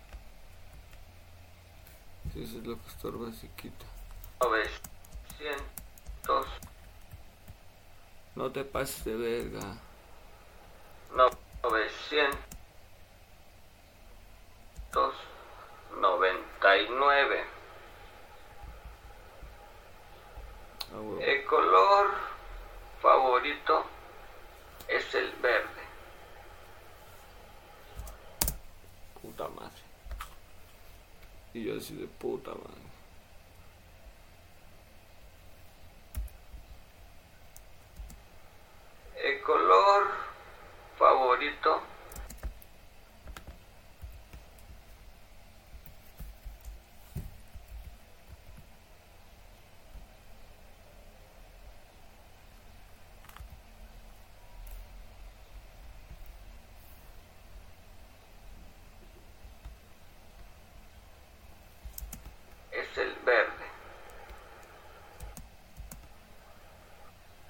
Si eso es lo que estorba, se quita. 900. No te pases de verga. 900. reporter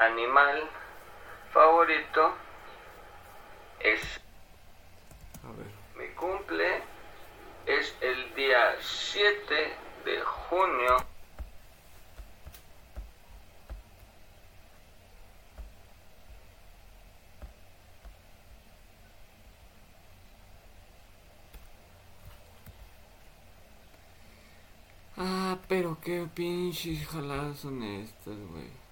animal favorito es... A ver. Mi cumple es el día 7 de junio. Ah, pero qué pinches jaladas son estas, güey.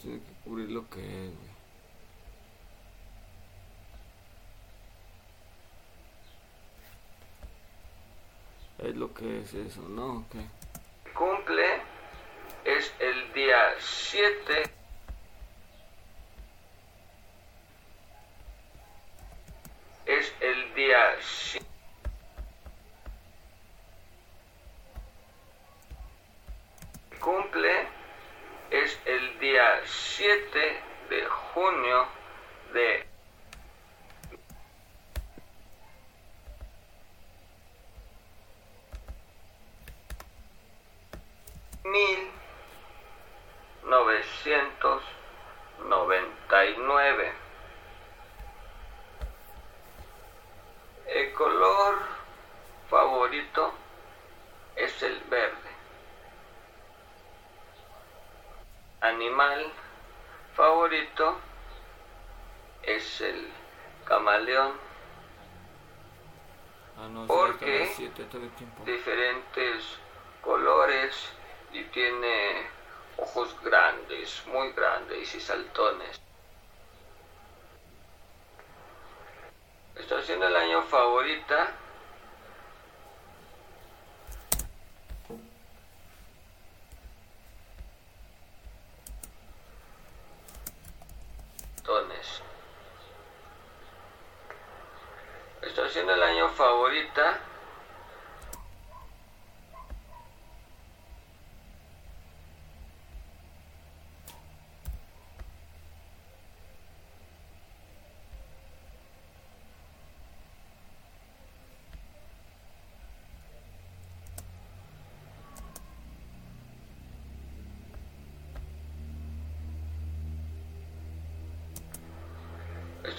tiene que cubrir lo que es, güey. es lo que es eso, ¿no? Okay. Cumple es el día 7. Es el día 7. Diferentes colores y tiene ojos grandes, muy grandes y saltones.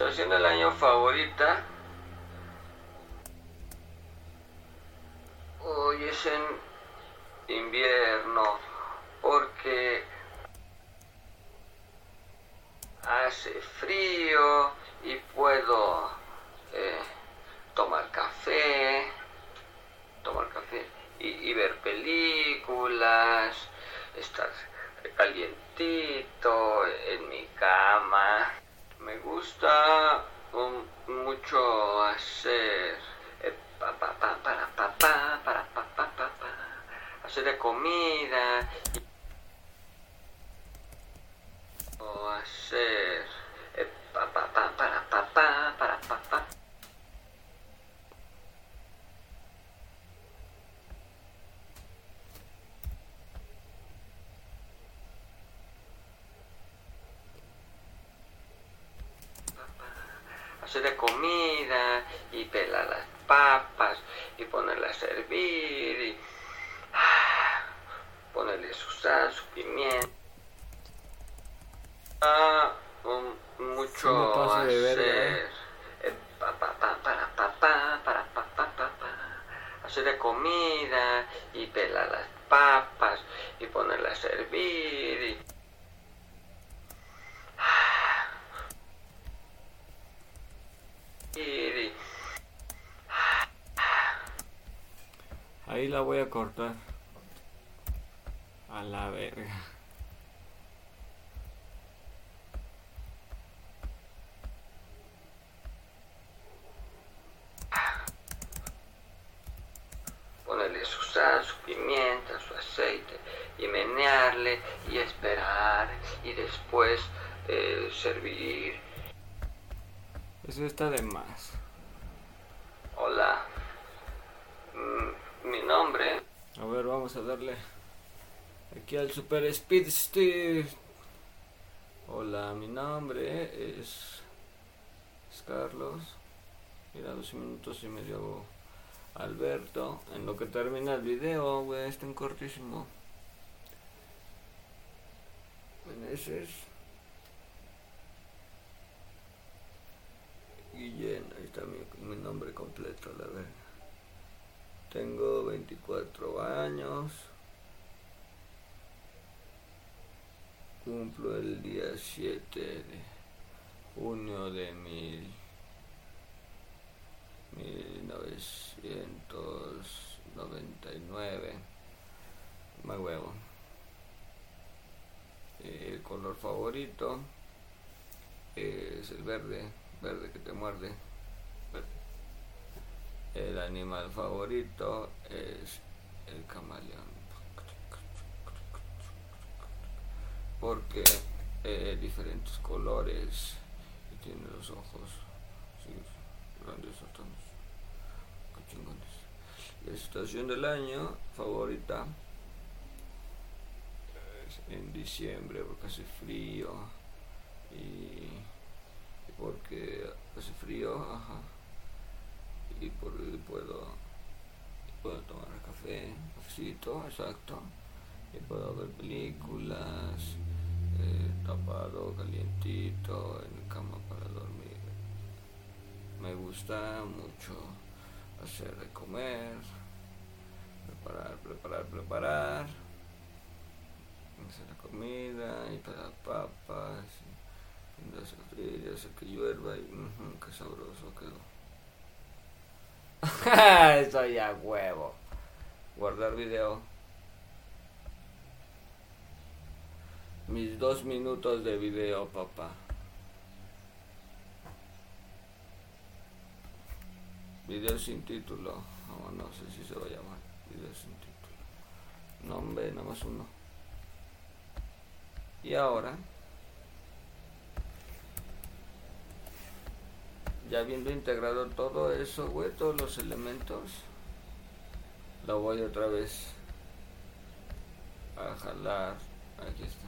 estación del año favorita. Voy a cortar. A la verga. Ponerle su sal, su pimienta, su aceite y menearle y esperar y después eh, servir. Eso está de más. Hola. Mm, mi nombre. A ver, vamos a darle aquí al Super Speed Steve. Hola, mi nombre es, es Carlos. Mira, dos minutos y medio Alberto. En lo que termina el video, güey, está en cortísimo. Meneses. Guillén, ahí está mi, mi nombre completo, la verdad. Tengo 24 años. Cumplo el día 7 de junio de mil, 1999. Me huevo. El color favorito es el verde, verde que te muerde. El animal favorito es el camaleón. Porque eh, diferentes colores y tiene los ojos sí, grandes. Qué chingones. La estación del año favorita en diciembre porque hace frío y, porque hace frío, ajá y por, puedo, puedo tomar café, cafecito, exacto, y puedo ver películas, eh, tapado, calientito, en cama para dormir. Me gusta mucho hacer de comer, preparar, preparar, preparar, la comida y para papas, y frío, hacer que llueva y uh qué sabroso quedó. Eso ya huevo. Guardar video. Mis dos minutos de video, papá. Video sin título. No, no sé si se va a llamar. Video sin título. Nombre, nada más uno. Y ahora. ya habiendo integrado todo eso, güey, todos los elementos, lo voy otra vez a jalar. Aquí está.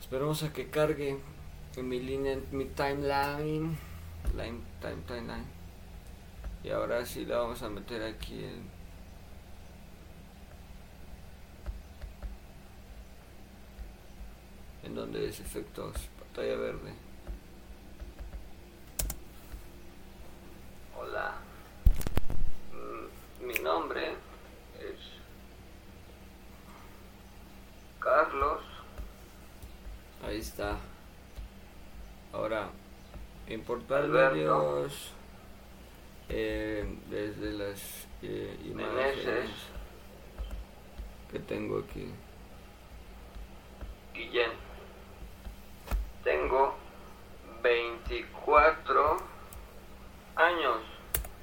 Esperemos a que cargue en mi línea, mi timeline. Line, time, timeline. Y ahora sí la vamos a meter aquí en. En donde es efectos, pantalla verde. Hola. Mm, mi nombre es Carlos. Ahí está. Ahora, importar medios eh, desde las eh, imágenes que tengo aquí. Guillén. Tengo 24 años.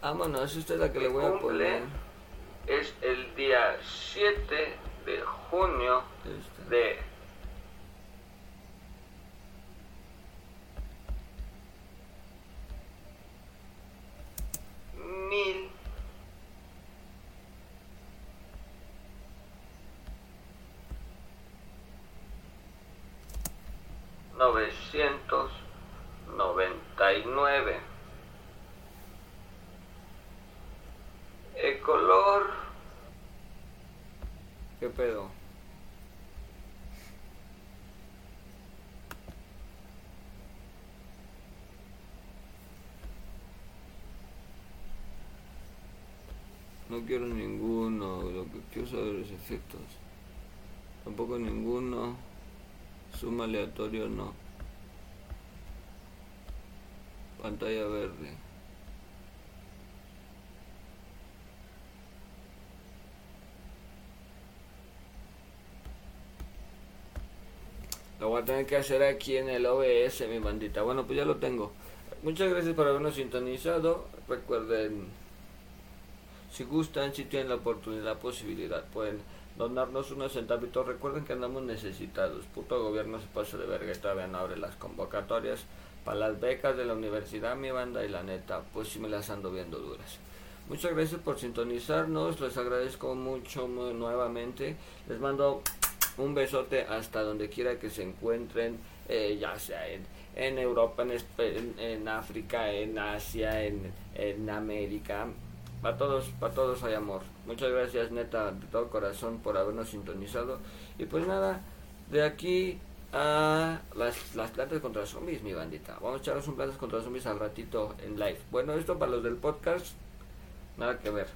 Vámonos, esta es la que le voy a poner. es el día 7 de junio de no quiero ninguno, lo que quiero saber los efectos. Tampoco ninguno. Suma aleatorio no. Pantalla verde. Lo voy a tener que hacer aquí en el OBS, mi bandita. Bueno, pues ya lo tengo. Muchas gracias por habernos sintonizado. Recuerden si gustan, si tienen la oportunidad, posibilidad, pueden donarnos unos centavitos. Recuerden que andamos necesitados. Puto gobierno se pasa de verga y todavía no abre las convocatorias para las becas de la universidad, mi banda. Y la neta, pues sí me las ando viendo duras. Muchas gracias por sintonizarnos. Les agradezco mucho nuevamente. Les mando un besote hasta donde quiera que se encuentren, eh, ya sea en, Europa, en, África, en Asia, en América. Para todos, para todos hay amor. Muchas gracias, neta, de todo corazón, por habernos sintonizado. Y pues nada, de aquí a las, las plantas contra zombies, mi bandita. Vamos a echaros un plantas contra zombies al ratito en live. Bueno, esto para los del podcast, nada que ver.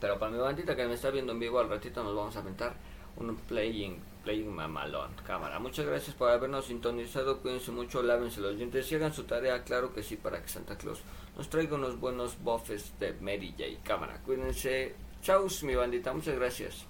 Pero para mi bandita que me está viendo en vivo, al ratito nos vamos a aventar un playing, playing mamalón. Cámara, muchas gracias por habernos sintonizado. Cuídense mucho, lávense los dientes y hagan su tarea. Claro que sí, para que Santa Claus nos traiga unos buenos buffes de Mary J. Cámara, cuídense. Chau, mi bandita, muchas gracias.